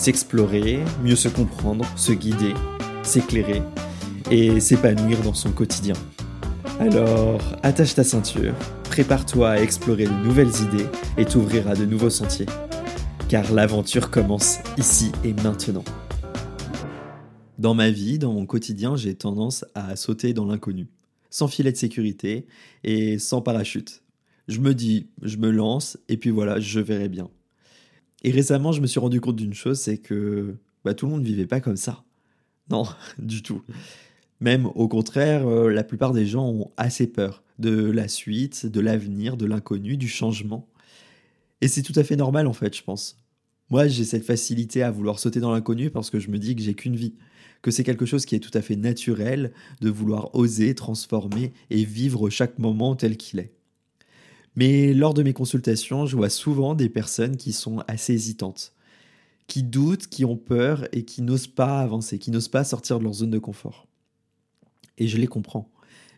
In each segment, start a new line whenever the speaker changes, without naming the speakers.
S'explorer, mieux se comprendre, se guider, s'éclairer et s'épanouir dans son quotidien. Alors, attache ta ceinture, prépare-toi à explorer de nouvelles idées et t'ouvrir à de nouveaux sentiers. Car l'aventure commence ici et maintenant. Dans ma vie, dans mon quotidien, j'ai tendance à sauter dans l'inconnu, sans filet de sécurité et sans parachute. Je me dis, je me lance et puis voilà, je verrai bien. Et récemment, je me suis rendu compte d'une chose, c'est que bah, tout le monde ne vivait pas comme ça. Non, du tout. Même au contraire, euh, la plupart des gens ont assez peur de la suite, de l'avenir, de l'inconnu, du changement. Et c'est tout à fait normal en fait, je pense. Moi, j'ai cette facilité à vouloir sauter dans l'inconnu parce que je me dis que j'ai qu'une vie, que c'est quelque chose qui est tout à fait naturel de vouloir oser, transformer et vivre chaque moment tel qu'il est. Mais lors de mes consultations, je vois souvent des personnes qui sont assez hésitantes, qui doutent, qui ont peur et qui n'osent pas avancer, qui n'osent pas sortir de leur zone de confort. Et je les comprends.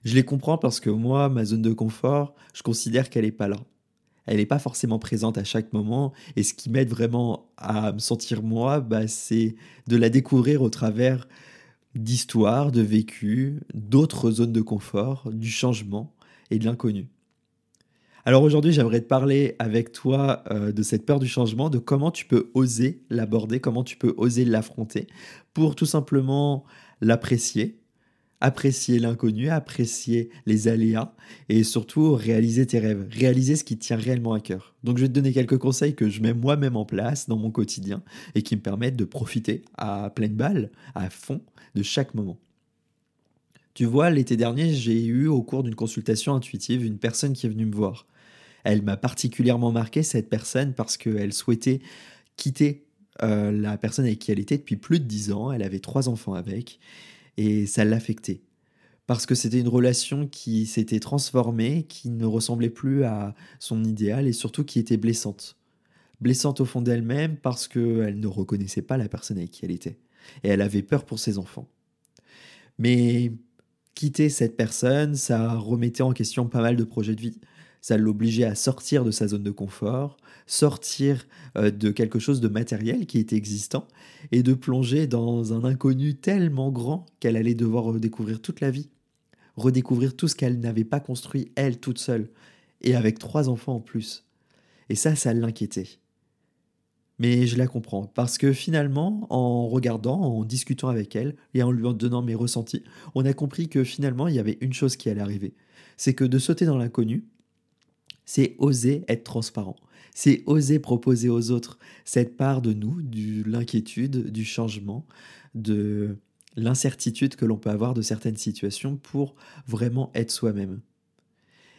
Je les comprends parce que moi, ma zone de confort, je considère qu'elle n'est pas là. Elle n'est pas forcément présente à chaque moment. Et ce qui m'aide vraiment à me sentir moi, bah, c'est de la découvrir au travers d'histoires, de vécus, d'autres zones de confort, du changement et de l'inconnu. Alors aujourd'hui, j'aimerais te parler avec toi euh, de cette peur du changement, de comment tu peux oser l'aborder, comment tu peux oser l'affronter pour tout simplement l'apprécier, apprécier l'inconnu, apprécier les aléas et surtout réaliser tes rêves, réaliser ce qui tient réellement à cœur. Donc je vais te donner quelques conseils que je mets moi-même en place dans mon quotidien et qui me permettent de profiter à pleine balle, à fond de chaque moment. Tu vois, l'été dernier, j'ai eu au cours d'une consultation intuitive une personne qui est venue me voir. Elle m'a particulièrement marqué, cette personne, parce qu'elle souhaitait quitter euh, la personne avec qui elle était depuis plus de dix ans. Elle avait trois enfants avec, et ça l'affectait. Parce que c'était une relation qui s'était transformée, qui ne ressemblait plus à son idéal, et surtout qui était blessante. Blessante au fond d'elle-même parce qu'elle ne reconnaissait pas la personne avec qui elle était. Et elle avait peur pour ses enfants. Mais quitter cette personne, ça remettait en question pas mal de projets de vie. Ça l'obligeait à sortir de sa zone de confort, sortir euh, de quelque chose de matériel qui était existant et de plonger dans un inconnu tellement grand qu'elle allait devoir redécouvrir toute la vie, redécouvrir tout ce qu'elle n'avait pas construit elle toute seule et avec trois enfants en plus. Et ça, ça l'inquiétait. Mais je la comprends, parce que finalement, en regardant, en discutant avec elle et en lui en donnant mes ressentis, on a compris que finalement, il y avait une chose qui allait arriver. C'est que de sauter dans l'inconnu, c'est oser être transparent. C'est oser proposer aux autres cette part de nous, de l'inquiétude, du changement, de l'incertitude que l'on peut avoir de certaines situations pour vraiment être soi-même.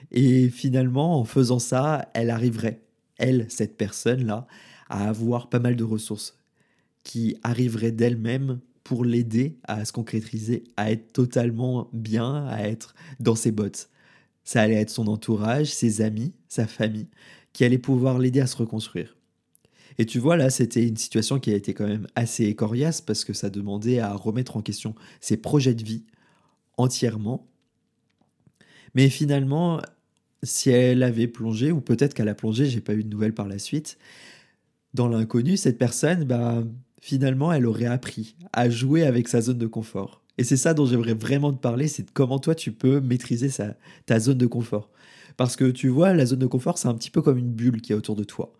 Et finalement, en faisant ça, elle arriverait, elle, cette personne-là, à avoir pas mal de ressources qui arriveraient d'elle-même pour l'aider à se concrétiser, à être totalement bien, à être dans ses bottes. Ça allait être son entourage, ses amis, sa famille, qui allaient pouvoir l'aider à se reconstruire. Et tu vois, là, c'était une situation qui a été quand même assez coriace parce que ça demandait à remettre en question ses projets de vie entièrement. Mais finalement, si elle avait plongé, ou peut-être qu'elle a plongé, j'ai pas eu de nouvelles par la suite, dans l'inconnu, cette personne, bah, finalement, elle aurait appris à jouer avec sa zone de confort. Et c'est ça dont j'aimerais vraiment te parler, c'est comment toi tu peux maîtriser ta zone de confort. Parce que tu vois, la zone de confort, c'est un petit peu comme une bulle qui est autour de toi.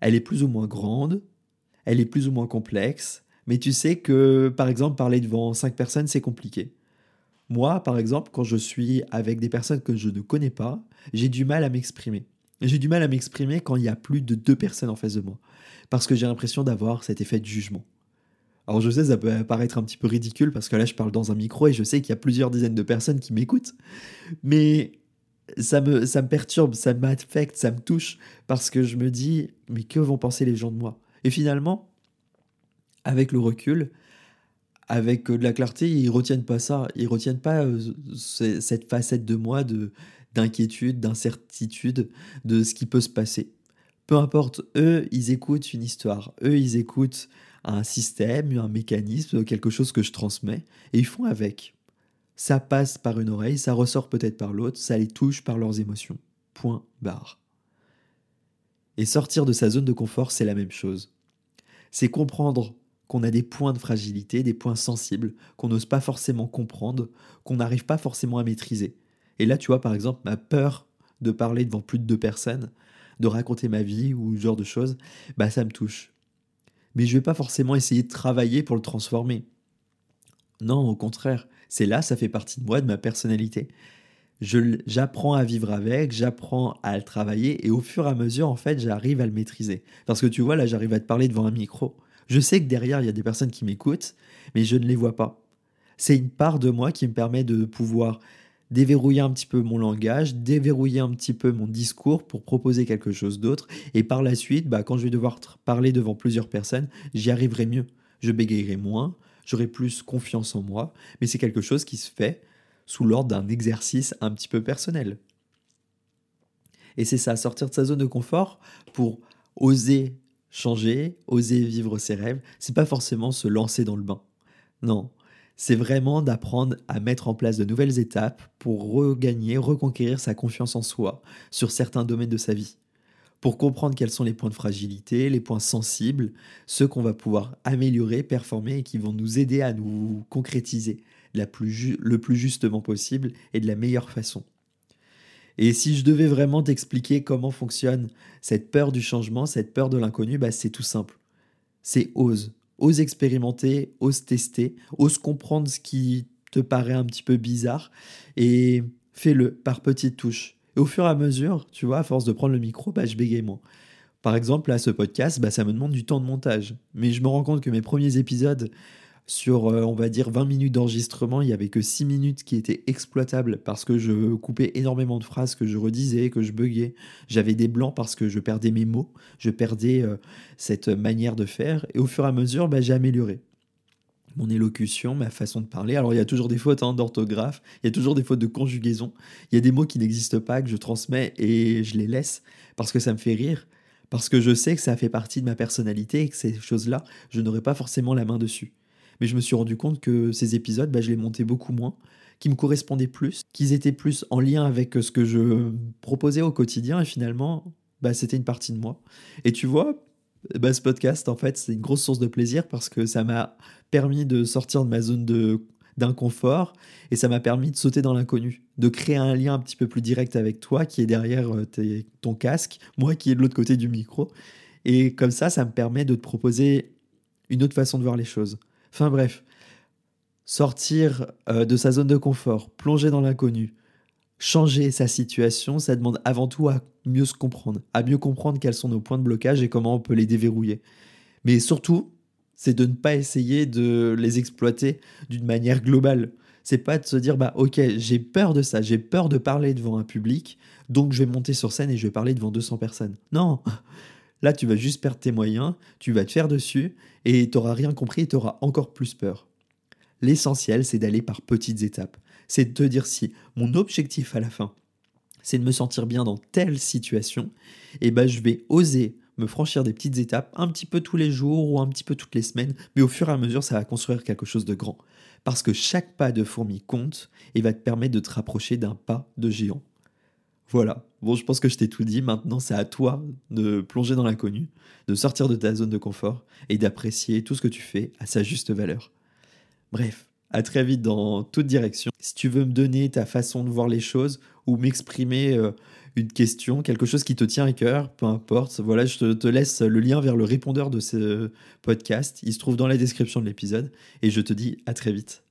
Elle est plus ou moins grande, elle est plus ou moins complexe, mais tu sais que, par exemple, parler devant cinq personnes, c'est compliqué. Moi, par exemple, quand je suis avec des personnes que je ne connais pas, j'ai du mal à m'exprimer. J'ai du mal à m'exprimer quand il y a plus de deux personnes en face de moi parce que j'ai l'impression d'avoir cet effet de jugement. Alors je sais, ça peut paraître un petit peu ridicule parce que là je parle dans un micro et je sais qu'il y a plusieurs dizaines de personnes qui m'écoutent, mais ça me, ça me perturbe, ça m'affecte, ça me touche parce que je me dis, mais que vont penser les gens de moi? Et finalement, avec le recul, avec de la clarté, ils retiennent pas ça. Ils retiennent pas cette facette de moi de d'inquiétude, d'incertitude de ce qui peut se passer. Peu importe, eux, ils écoutent une histoire. Eux, ils écoutent un système, un mécanisme, quelque chose que je transmets, et ils font avec. Ça passe par une oreille, ça ressort peut-être par l'autre, ça les touche par leurs émotions. Point barre. Et sortir de sa zone de confort, c'est la même chose. C'est comprendre qu'on a des points de fragilité, des points sensibles, qu'on n'ose pas forcément comprendre, qu'on n'arrive pas forcément à maîtriser. Et là, tu vois, par exemple, ma peur de parler devant plus de deux personnes, de raconter ma vie ou ce genre de choses, bah ça me touche. Mais je vais pas forcément essayer de travailler pour le transformer. Non, au contraire, c'est là, ça fait partie de moi, de ma personnalité. J'apprends à vivre avec, j'apprends à le travailler et au fur et à mesure, en fait, j'arrive à le maîtriser. Parce que tu vois, là, j'arrive à te parler devant un micro. Je sais que derrière, il y a des personnes qui m'écoutent, mais je ne les vois pas. C'est une part de moi qui me permet de pouvoir déverrouiller un petit peu mon langage, déverrouiller un petit peu mon discours pour proposer quelque chose d'autre. Et par la suite, bah, quand je vais devoir parler devant plusieurs personnes, j'y arriverai mieux. Je bégayerai moins, j'aurai plus confiance en moi, mais c'est quelque chose qui se fait sous l'ordre d'un exercice un petit peu personnel. Et c'est ça, sortir de sa zone de confort pour oser changer, oser vivre ses rêves, c'est pas forcément se lancer dans le bain. Non, c'est vraiment d'apprendre à mettre en place de nouvelles étapes pour regagner, reconquérir sa confiance en soi sur certains domaines de sa vie. Pour comprendre quels sont les points de fragilité, les points sensibles, ceux qu'on va pouvoir améliorer, performer et qui vont nous aider à nous concrétiser le plus justement possible et de la meilleure façon. Et si je devais vraiment t'expliquer comment fonctionne cette peur du changement, cette peur de l'inconnu, bah c'est tout simple. C'est ose ose expérimenter, ose tester, ose comprendre ce qui te paraît un petit peu bizarre et fais-le par petites touches. Et au fur et à mesure, tu vois, à force de prendre le micro, bah, je bégaye moins. Par exemple, là, ce podcast, bah, ça me demande du temps de montage. Mais je me rends compte que mes premiers épisodes, sur, euh, on va dire, 20 minutes d'enregistrement, il n'y avait que 6 minutes qui étaient exploitables parce que je coupais énormément de phrases que je redisais, que je buguais. J'avais des blancs parce que je perdais mes mots, je perdais euh, cette manière de faire. Et au fur et à mesure, bah, j'ai amélioré mon élocution, ma façon de parler. Alors il y a toujours des fautes hein, d'orthographe, il y a toujours des fautes de conjugaison, il y a des mots qui n'existent pas, que je transmets et je les laisse parce que ça me fait rire, parce que je sais que ça fait partie de ma personnalité et que ces choses-là, je n'aurai pas forcément la main dessus mais je me suis rendu compte que ces épisodes, bah, je les montais beaucoup moins, qui me correspondaient plus, qu'ils étaient plus en lien avec ce que je proposais au quotidien, et finalement, bah, c'était une partie de moi. Et tu vois, bah, ce podcast, en fait, c'est une grosse source de plaisir parce que ça m'a permis de sortir de ma zone de d'inconfort et ça m'a permis de sauter dans l'inconnu, de créer un lien un petit peu plus direct avec toi qui est derrière euh, ton casque, moi qui est de l'autre côté du micro. Et comme ça, ça me permet de te proposer une autre façon de voir les choses. Enfin bref, sortir euh, de sa zone de confort, plonger dans l'inconnu, changer sa situation, ça demande avant tout à mieux se comprendre, à mieux comprendre quels sont nos points de blocage et comment on peut les déverrouiller. Mais surtout, c'est de ne pas essayer de les exploiter d'une manière globale. C'est pas de se dire bah OK, j'ai peur de ça, j'ai peur de parler devant un public, donc je vais monter sur scène et je vais parler devant 200 personnes. Non. Là, tu vas juste perdre tes moyens, tu vas te faire dessus et tu n'auras rien compris et tu auras encore plus peur. L'essentiel, c'est d'aller par petites étapes. C'est de te dire si mon objectif à la fin, c'est de me sentir bien dans telle situation, et eh ben je vais oser me franchir des petites étapes un petit peu tous les jours ou un petit peu toutes les semaines, mais au fur et à mesure, ça va construire quelque chose de grand. Parce que chaque pas de fourmi compte et va te permettre de te rapprocher d'un pas de géant. Voilà. Bon, je pense que je t'ai tout dit. Maintenant, c'est à toi de plonger dans l'inconnu, de sortir de ta zone de confort et d'apprécier tout ce que tu fais à sa juste valeur. Bref, à très vite dans toute direction. Si tu veux me donner ta façon de voir les choses ou m'exprimer euh, une question, quelque chose qui te tient à cœur, peu importe, voilà, je te laisse le lien vers le répondeur de ce podcast. Il se trouve dans la description de l'épisode et je te dis à très vite.